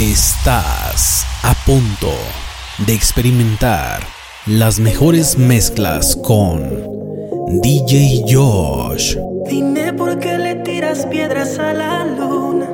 Estás a punto de experimentar las mejores mezclas con DJ Josh. Dime por qué le tiras piedras a la luna.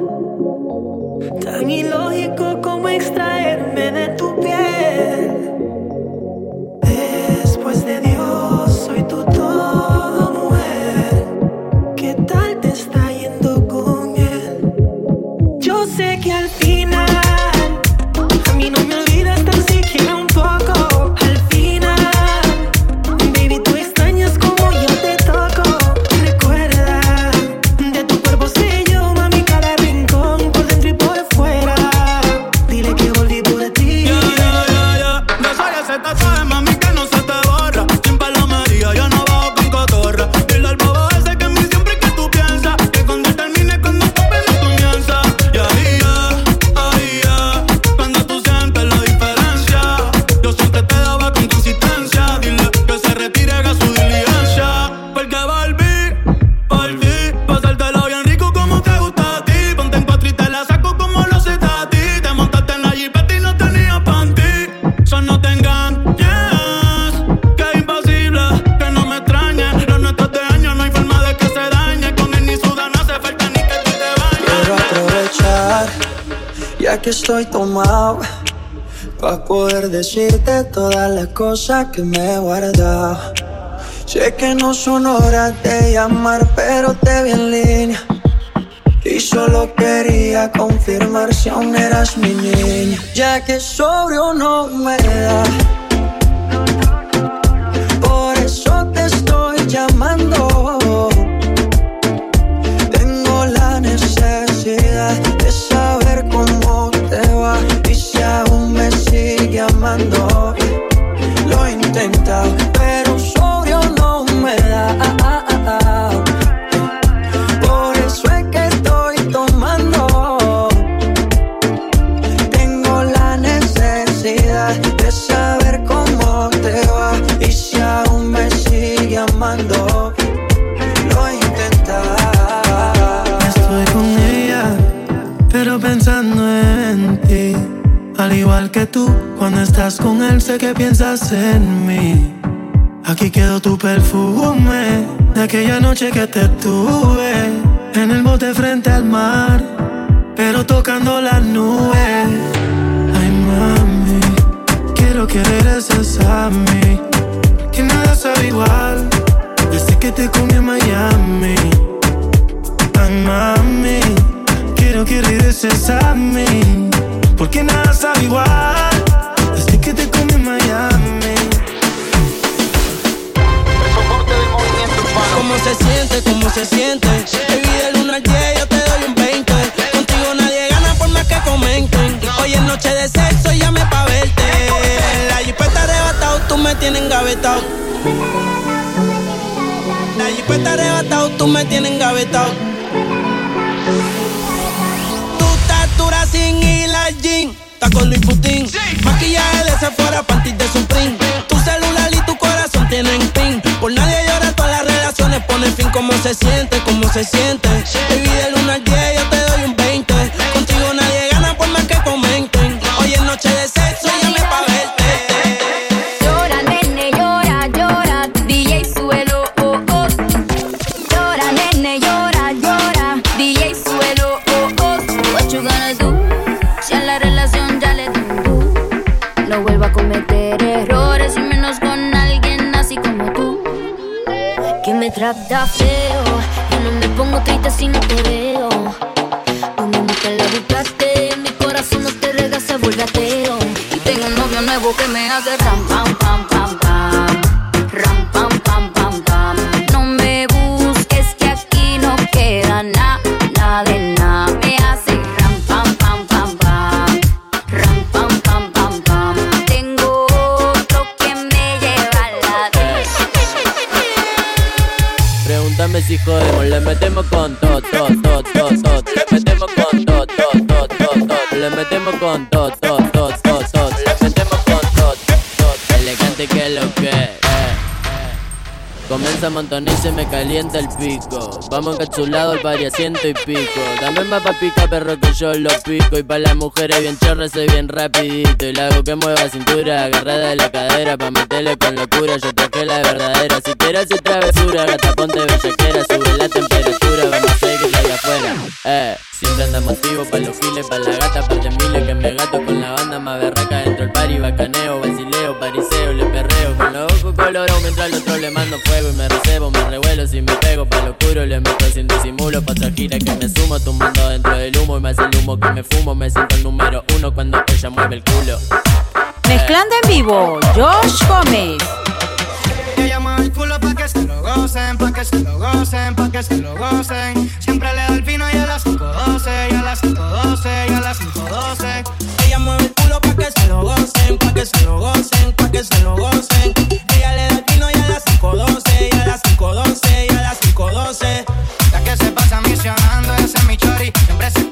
Que estoy tomado, para poder decirte todas las cosas que me he guardado. Sé que no son horas de llamar, pero te vi en línea. Y solo quería confirmar si aún eras mi niña. Ya que sobrio no me da. Al igual que tú, cuando estás con él, sé que piensas en mí. Aquí quedó tu perfume de aquella noche que te tuve en el bote frente al mar, pero tocando las nubes. Ay, mami, quiero que regreses a. Que nada sabe igual desde que te comí en Miami. Ay, mami, quiero que regreses a mí. Porque nada sabe igual desde que te comí en Miami. ¿Cómo se siente? ¿Cómo se siente? Baby, del 1 al 10 yo te doy un 20. Contigo nadie gana por más que comenten. Hoy es noche de sexo y llame pa' verte. La jipeta arrebatado, tú me tienes engavetado. La jipeta arrebatado, tú me tienes engavetado. Jean, taco Luis Putin. Maquillaje de Sephora, panties de Supreme. Tu celular y tu corazón tienen pin. Por nadie llora, todas las relaciones ponen fin. ¿Cómo se siente? ¿Cómo se siente? Baby, del 1 al 10 calienta el pico. Vamos encapsulado al pari ciento y pico. Dame más papica, perro, que yo lo pico. Y pa' las mujeres bien chorras, soy bien rapidito. Y la hago que mueva cintura, agarrada de la cadera. Pa' meterle con locura, yo traje la verdadera. Si quieres hacer travesura, gata, ponte bellaquera. Sube la temperatura, vamos a seguir que allá afuera. Eh. Siempre anda motivo pa' los giles, pa' la gata, pa' miles que me gato con la banda más berraca. Dentro el pari, bacaneo, vacileo, pariseo, le perreo mientras los otro le mando fuego y me recebo, me revuelo si me pego pa' lo oscuro le meto sin disimulo pa' gira que me sumo tumbando dentro del humo y más el humo que me fumo me siento el número uno cuando ella mueve el culo. Mezclando en vivo, Josh Gómez ella mueve el culo pa' que se lo gocen, pa' que se lo gocen, pa' que se lo gocen. Siempre le da el vino y a las 5.12, y a las 5.12 que se lo gocen, pa' que se lo gocen, pa' que se lo gocen. Ella le da el pino y a las 5.12, y a las 5.12, y a las 5.12. La que se pasa misionando, ese es mi chori, siempre se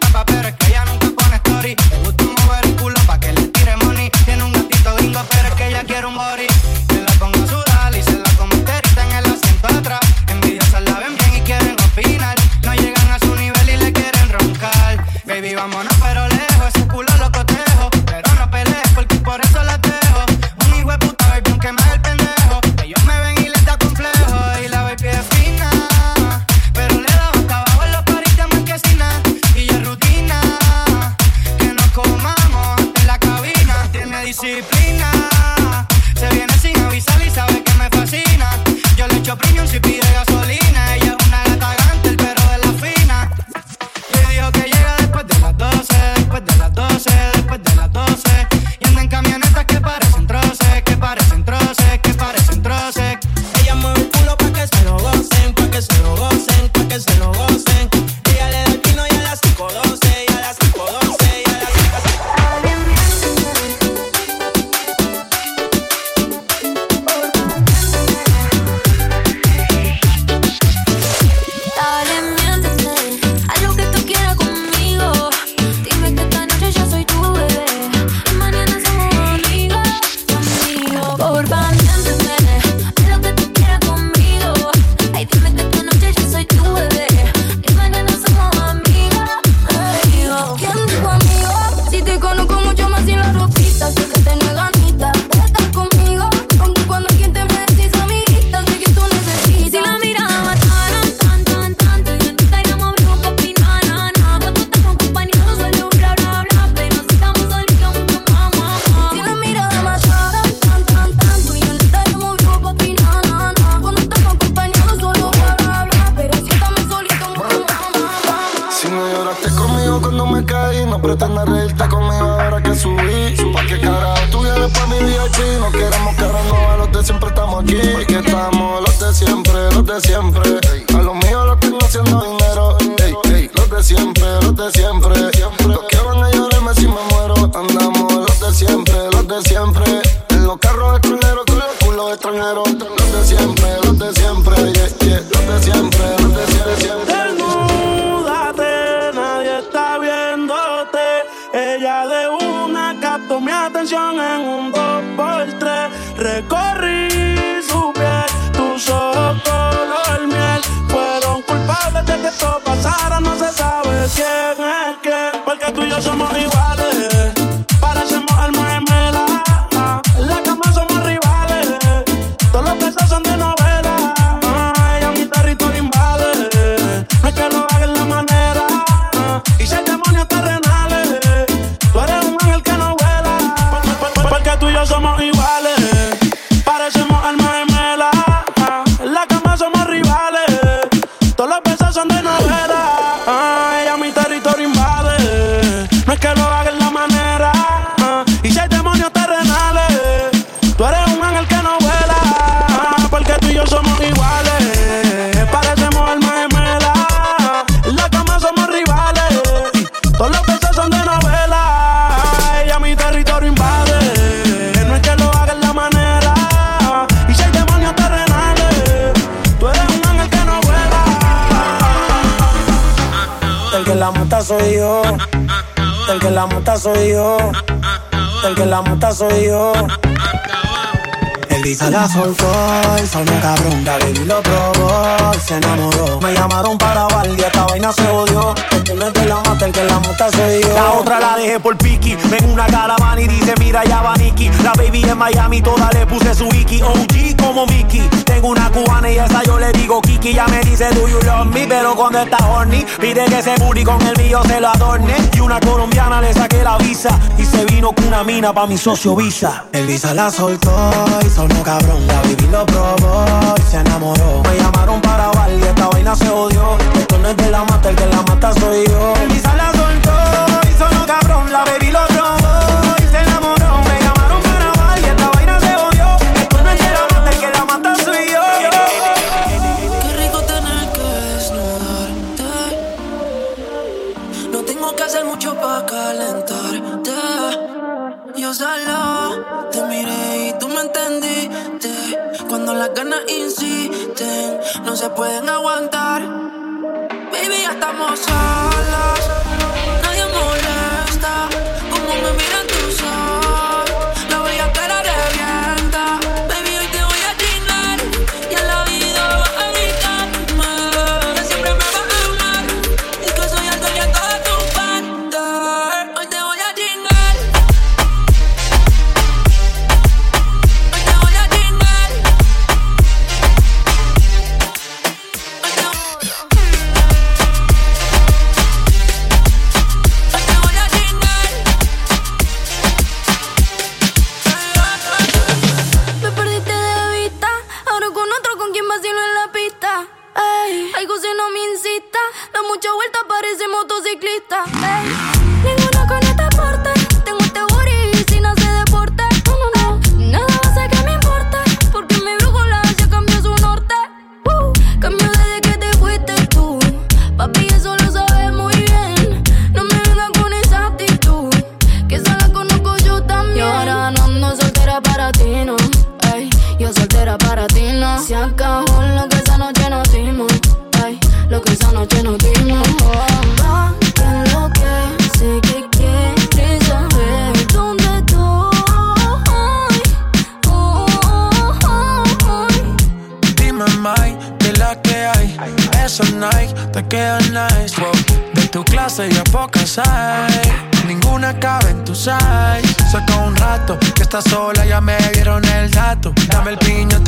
la soltó y sonó cabrón. La baby lo probó se enamoró. Me llamaron para bailar esta vaina se odió. Mata, el que la mata soy yo. La otra la dejé por Piki. Ven una caravana y dice, mira, ya va Nicky. La baby en Miami, toda le puse su wiki. OG como Mickey. Tengo una cubana y esa yo le digo Kiki. Ya me dice, do you love me? Pero cuando está horny, pide que se booty con el mío se lo adorne. Y una colombiana le saqué la visa y se vino con una mina pa' mi socio Visa. Elisa la soltó y sonó cabrón. La baby lo probó y se enamoró. Me llamaron para bailar y esta vaina se odió. Esto no es de la mata, el que la mata soy yo. La pueden aguantar.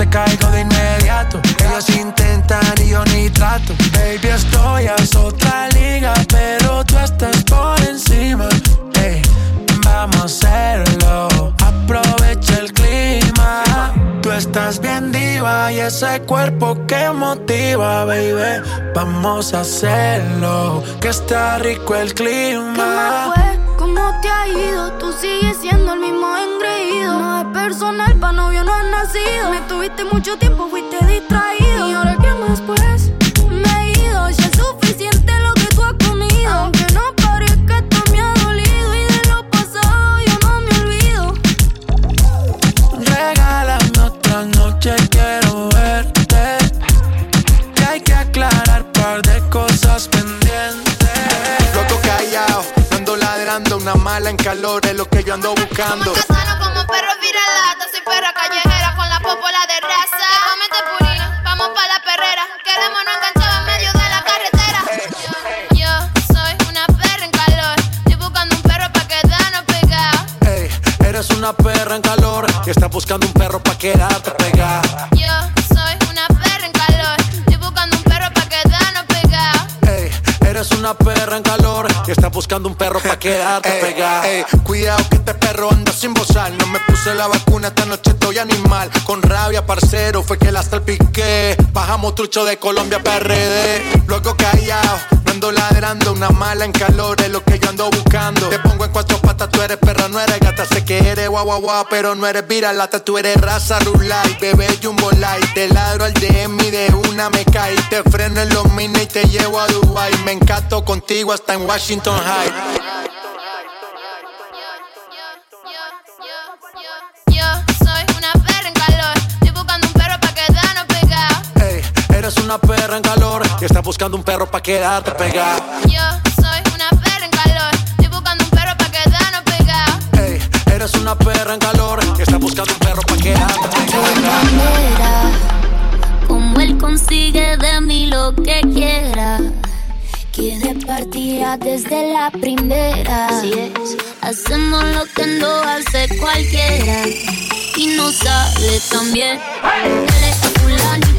Te caigo de inmediato. Ellos intentan y yo ni trato. Baby, estoy a otra liga, pero tú estás por encima. Ey, vamos a hacerlo. Aprovecha el clima. Tú estás bien diva y ese cuerpo que motiva, baby. Vamos a hacerlo, que está rico el ¿Qué más clima. fue? ¿Cómo te ha ido? Tú sigues siendo el mismo engreído. Personal, pa' novio no has nacido. Me tuviste mucho tiempo, fuiste distraído. ¿Y ahora qué más pues? Una mala en calor es lo que yo ando buscando. Sano como perro viralata, soy perra callejera con la popola de raza. Comete purina, vamos pa' la perrera. Queremos no enganchar en medio de la carretera. Yo soy una perra en calor, estoy buscando un perro pa' quedarnos pegados. Ey, eres una perra en calor y estás buscando un perro pa' quedarte pegada. Yo soy una perra en calor, estoy buscando un perro pa' quedarnos pegados. Ey, eres una perra en calor y estás buscando un perro pa' quedarte pegada. ey, cuidado que este perro anda sin bozal. No me puse la vacuna, esta noche estoy animal. Con rabia, parcero, fue que la salpiqué. Bajamos trucho de Colombia, PRD. Luego callado, no ando ladrando. Una mala en calor es lo que yo ando buscando. Te pongo en cuatro patas, tú eres perra, no eres gata. Sé que eres guau guau guau, pero no eres viralata. Tú eres raza rulay, bebé jumbo light. Te ladro al DM y de una me caí. Te freno en los mini y te llevo a Dubai. Me encanto contigo hasta en Washington High. eres una perra en calor y estás buscando un perro pa' quedarte pegada. Yo soy una perra en calor, estoy buscando un perro pa' quedarnos pegada. Ey, eres una perra en calor y estás buscando un perro pa' quedarte pegada. Como él consigue de mí lo que quiera. Quiere partirá desde la primera. Así es. Hacemos lo que no hace cualquiera. Y no sale tan bien. Dale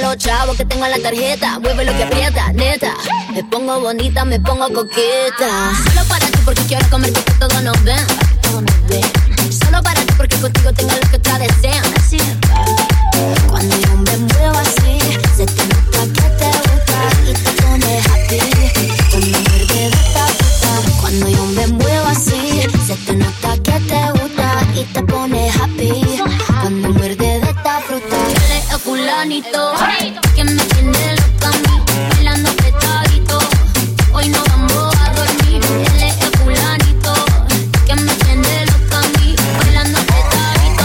Los chavos que tengo en la tarjeta. Mueve lo que aprieta, neta. Me pongo bonita, me pongo coqueta. Solo para ti porque quiero comer que todo nos ven. Solo para ti porque contigo tengo lo que otra desean. Que me tiene loca a bailando apretadito. Hoy no vamos a dormir. Él es el fulanito que me tiene loca a bailando apretadito.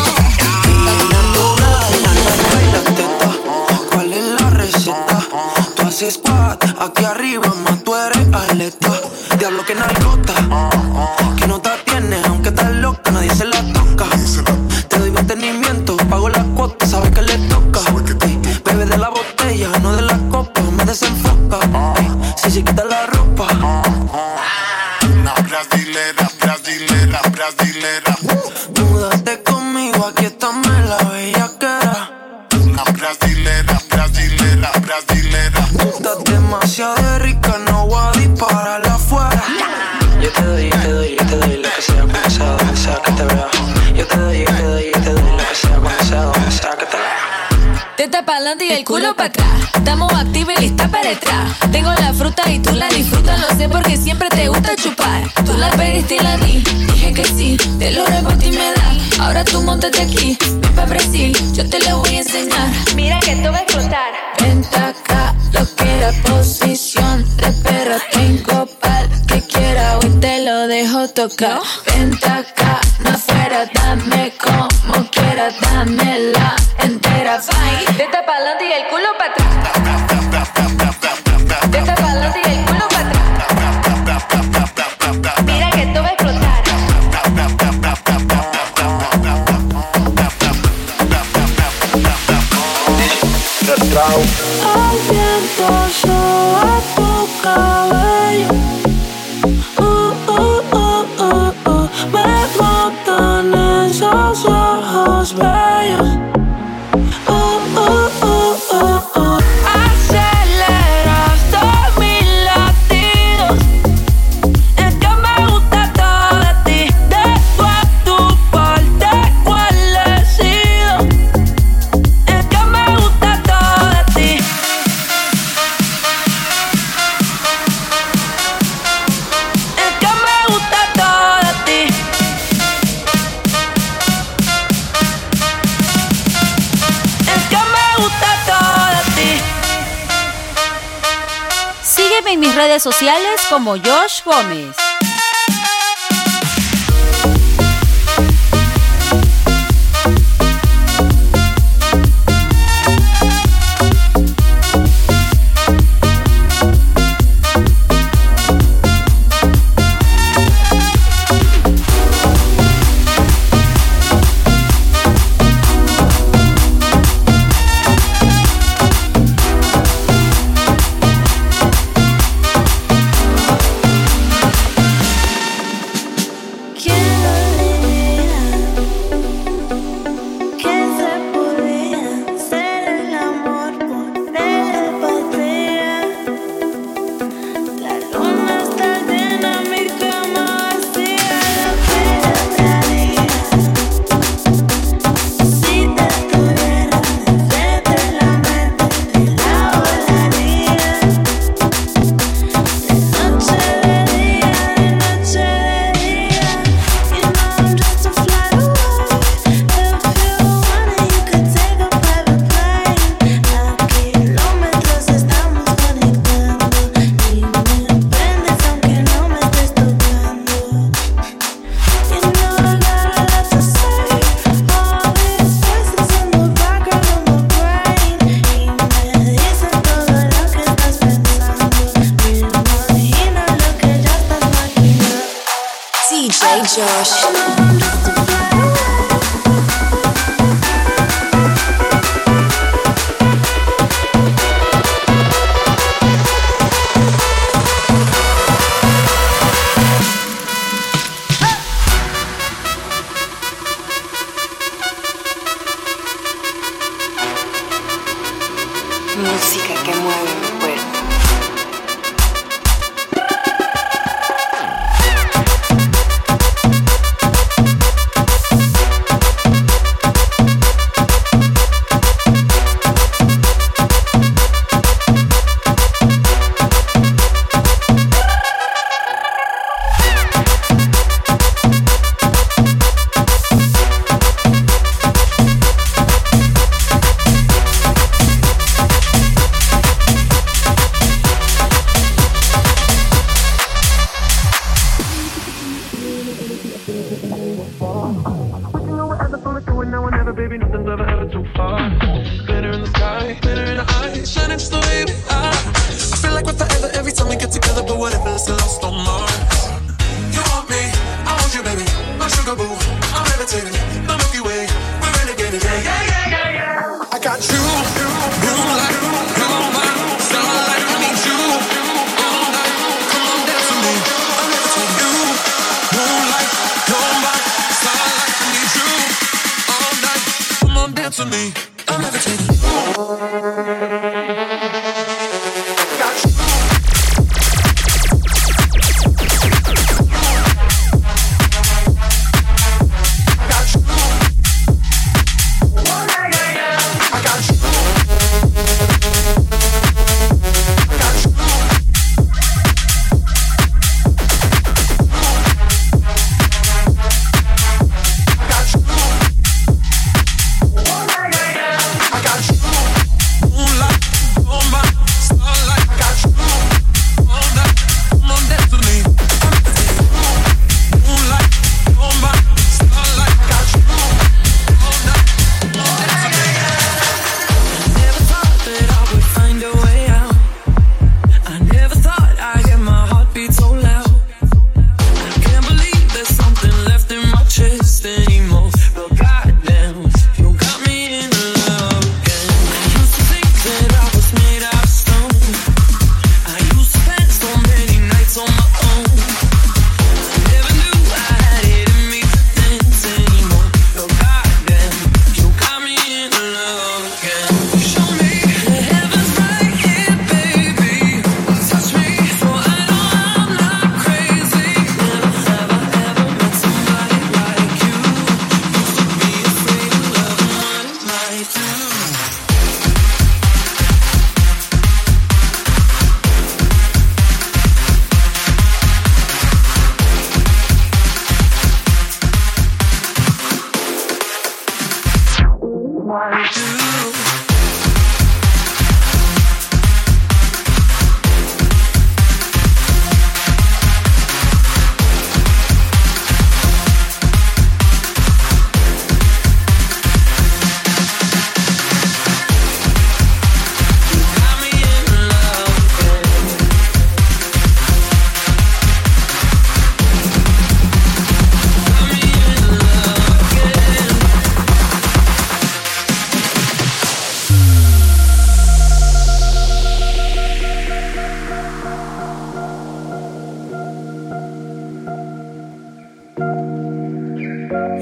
¿Cuál es la receta? Tú haces squat, aquí arriba, Ey, porque siempre te gusta chupar. Tú la pediste y la di, dije que sí, te lo repartí y me da. Ahora tú montate aquí, ven pa' Brasil, yo te lo voy a enseñar. Mira que tú vas a explotar. Vente acá, lo que era posición de perra. Tengo pal que quiera, hoy te lo dejo tocar. Vente acá, no afuera, dame como quiera, dámela El viento soba tu cabello. Sociales como Josh Gómez.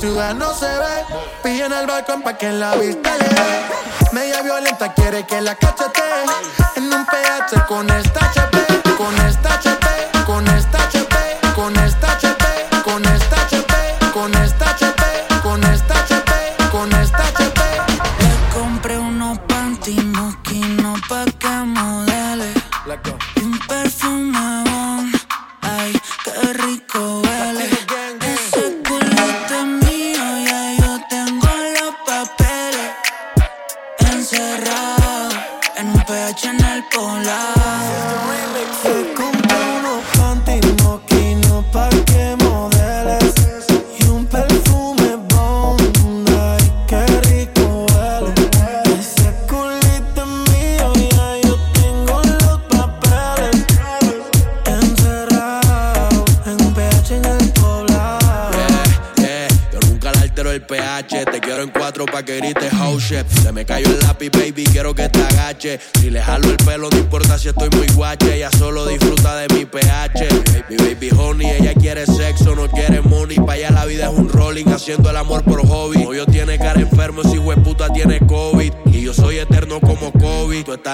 ciudad no se ve. Pilla en el balcón pa' que la vista le dé. Media violenta quiere que la cachete. En un PH con esta HP, con esta HP, con esta HP, con esta HP, con esta HP, con esta HP, con esta HP, con esta HP. Le compré unos panty mosquinos pa' que modele.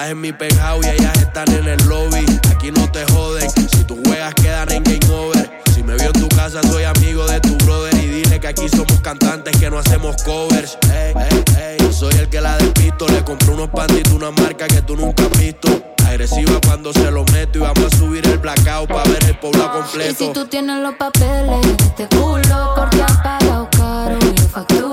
En mi pegado y ellas están en el lobby. Aquí no te joden, si tú juegas quedan en game over. Si me vio en tu casa, soy amigo de tu brother. Y dile que aquí somos cantantes que no hacemos covers. Ey, ey, ey, soy el que la despisto. Le compré unos panditos, una marca que tú nunca has visto. Agresiva cuando se lo meto y vamos a subir el blackout para ver el pueblo completo. Y si tú tienes los papeles, este culo corte apagado, caro y factura.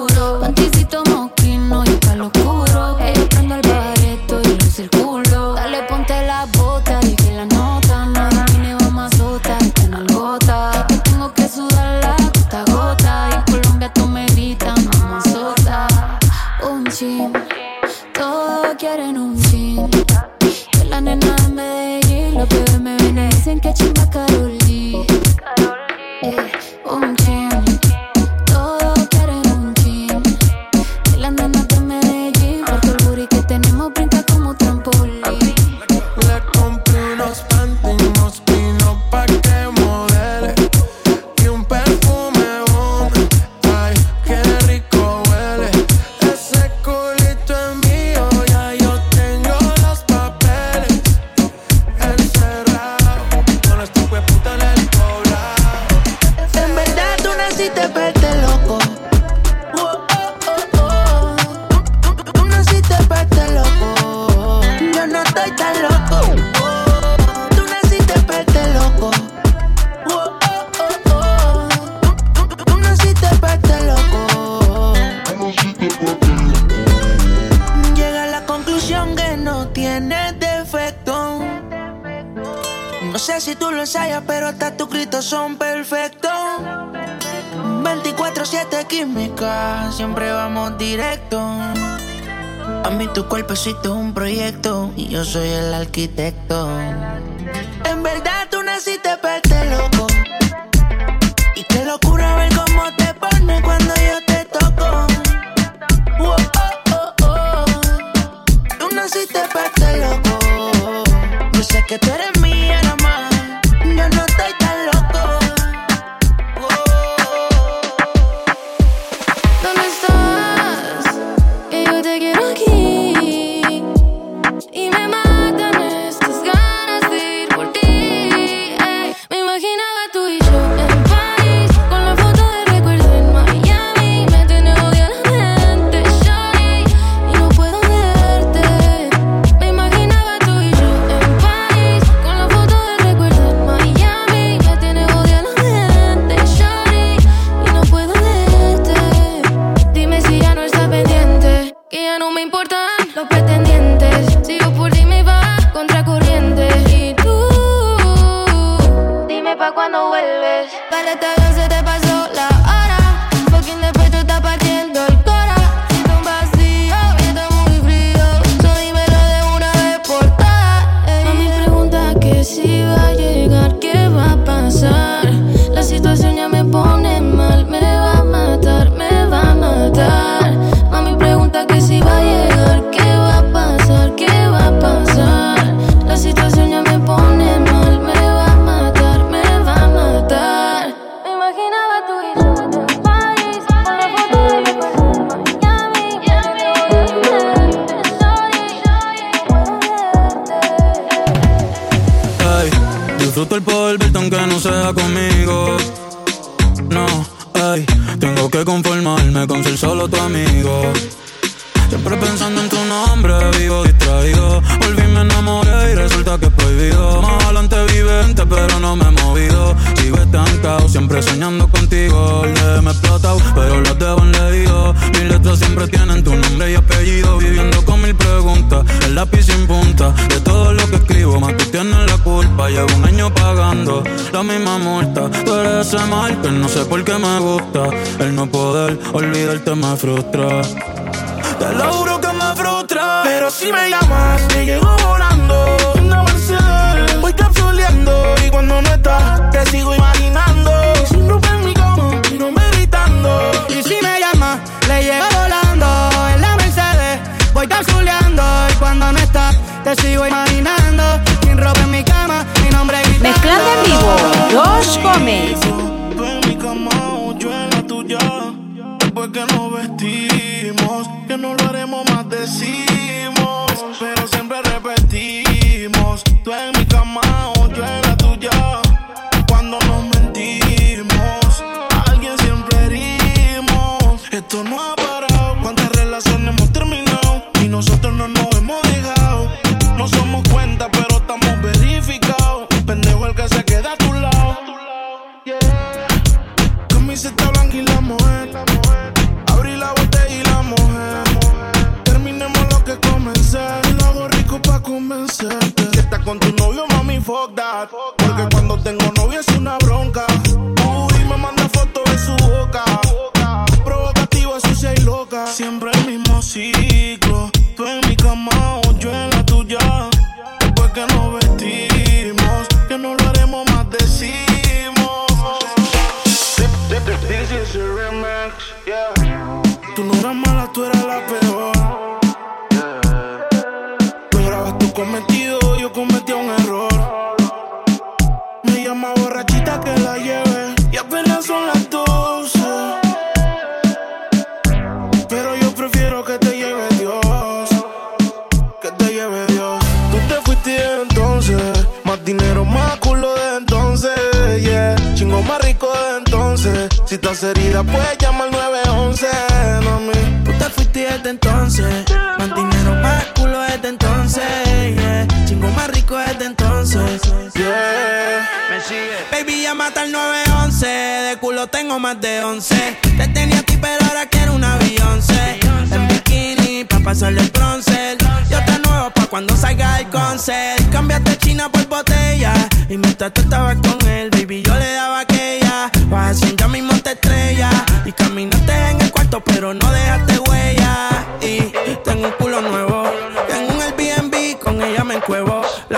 son perfectos. 24-7 química, siempre vamos directo. A mí tu cuerpecito es un proyecto y yo soy el arquitecto. En verdad tú naciste para este loco. Y qué locura soñando contigo. Le me explotado, pero las debo en leído. Mis letras siempre tienen tu nombre y apellido. Viviendo con mil preguntas, el lápiz sin punta. De todo lo que escribo, más tú tienes la culpa. Llevo un año pagando la misma multa. Tú eres ese mal que no sé por qué me gusta. El no poder olvidarte me frustra. Te lo juro que me frustra. Pero si me llamas, te llego sigo imaginando. Sin ropa en mi cama, mi nombre. Mezclando en vivo, Josh Gómez. Llama al 911. De culo tengo más de 11. Te tenía a ti, pero ahora quiero una Beyoncé. En bikini, pa' pasarle el bronce. Yo te nuevo pa' cuando salga el concert. Cambiaste China por botella. Y mientras tú estabas con él, baby, yo le daba aquella. Vas a ya mismo te estrella. Y caminaste en el cuarto, pero no dejaste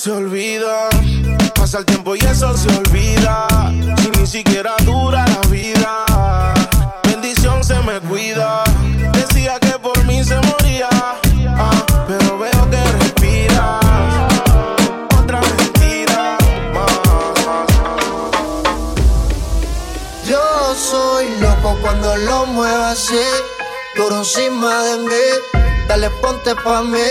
se olvida. Pasa el tiempo y eso se olvida. Si ni siquiera dura la vida. Bendición se me cuida. Decía que por mí se moría. ah, pero veo que respira. Otra mentira. Yo soy loco cuando lo muevo así, duro encima de mí. Dale, ponte pa' mí,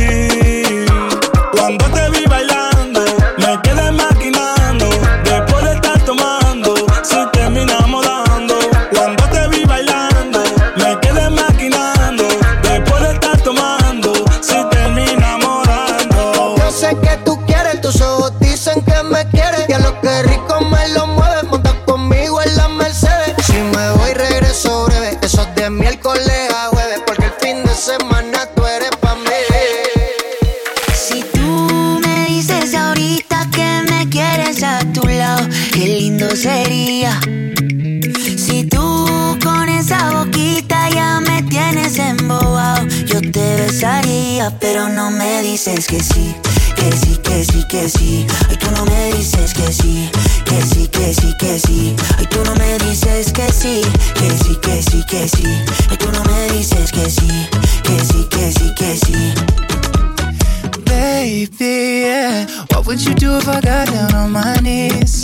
Besaría, pero no me dices que sí. Que sí, que sí, que sí. Ay, tú no me dices que sí. Que sí, que sí, que sí. Ay, tú no me dices que sí. Que sí, que sí, que sí. Ay, tú no me dices que sí. Que sí, que sí, que sí. Baby, yeah. What would you do if I got down on my knees?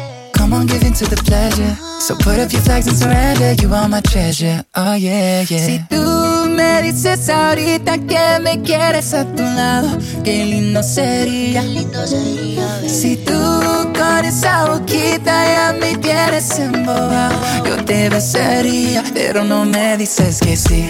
On, give in to the pleasure. So put up your flags and surrender. You are my treasure. Oh, yeah, yeah. Si tú me dices ahorita que me quieres a tu lado, qué lindo sería. Si tú con esa boquita ya me quieres embobado, yo te besaría, pero no me dices que sí.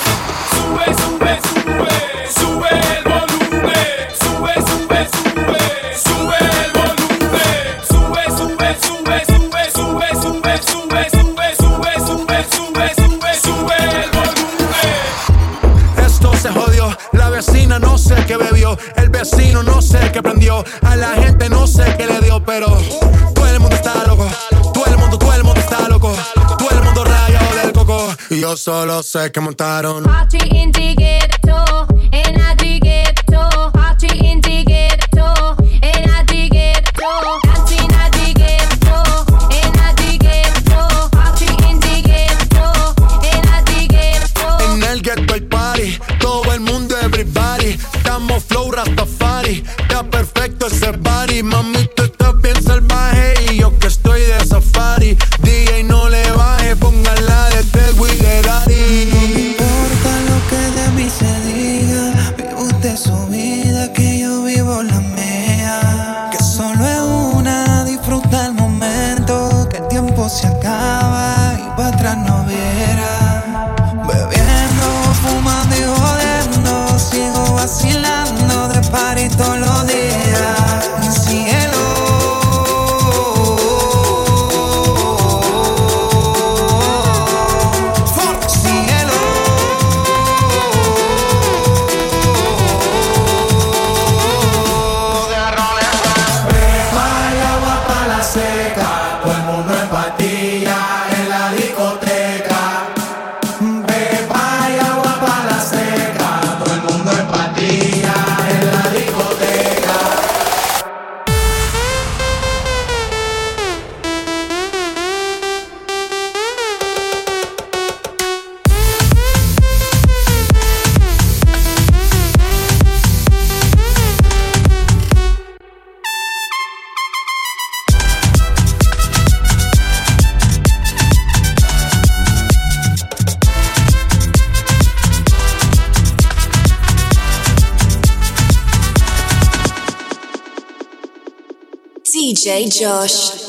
se que montaron. DJ Josh.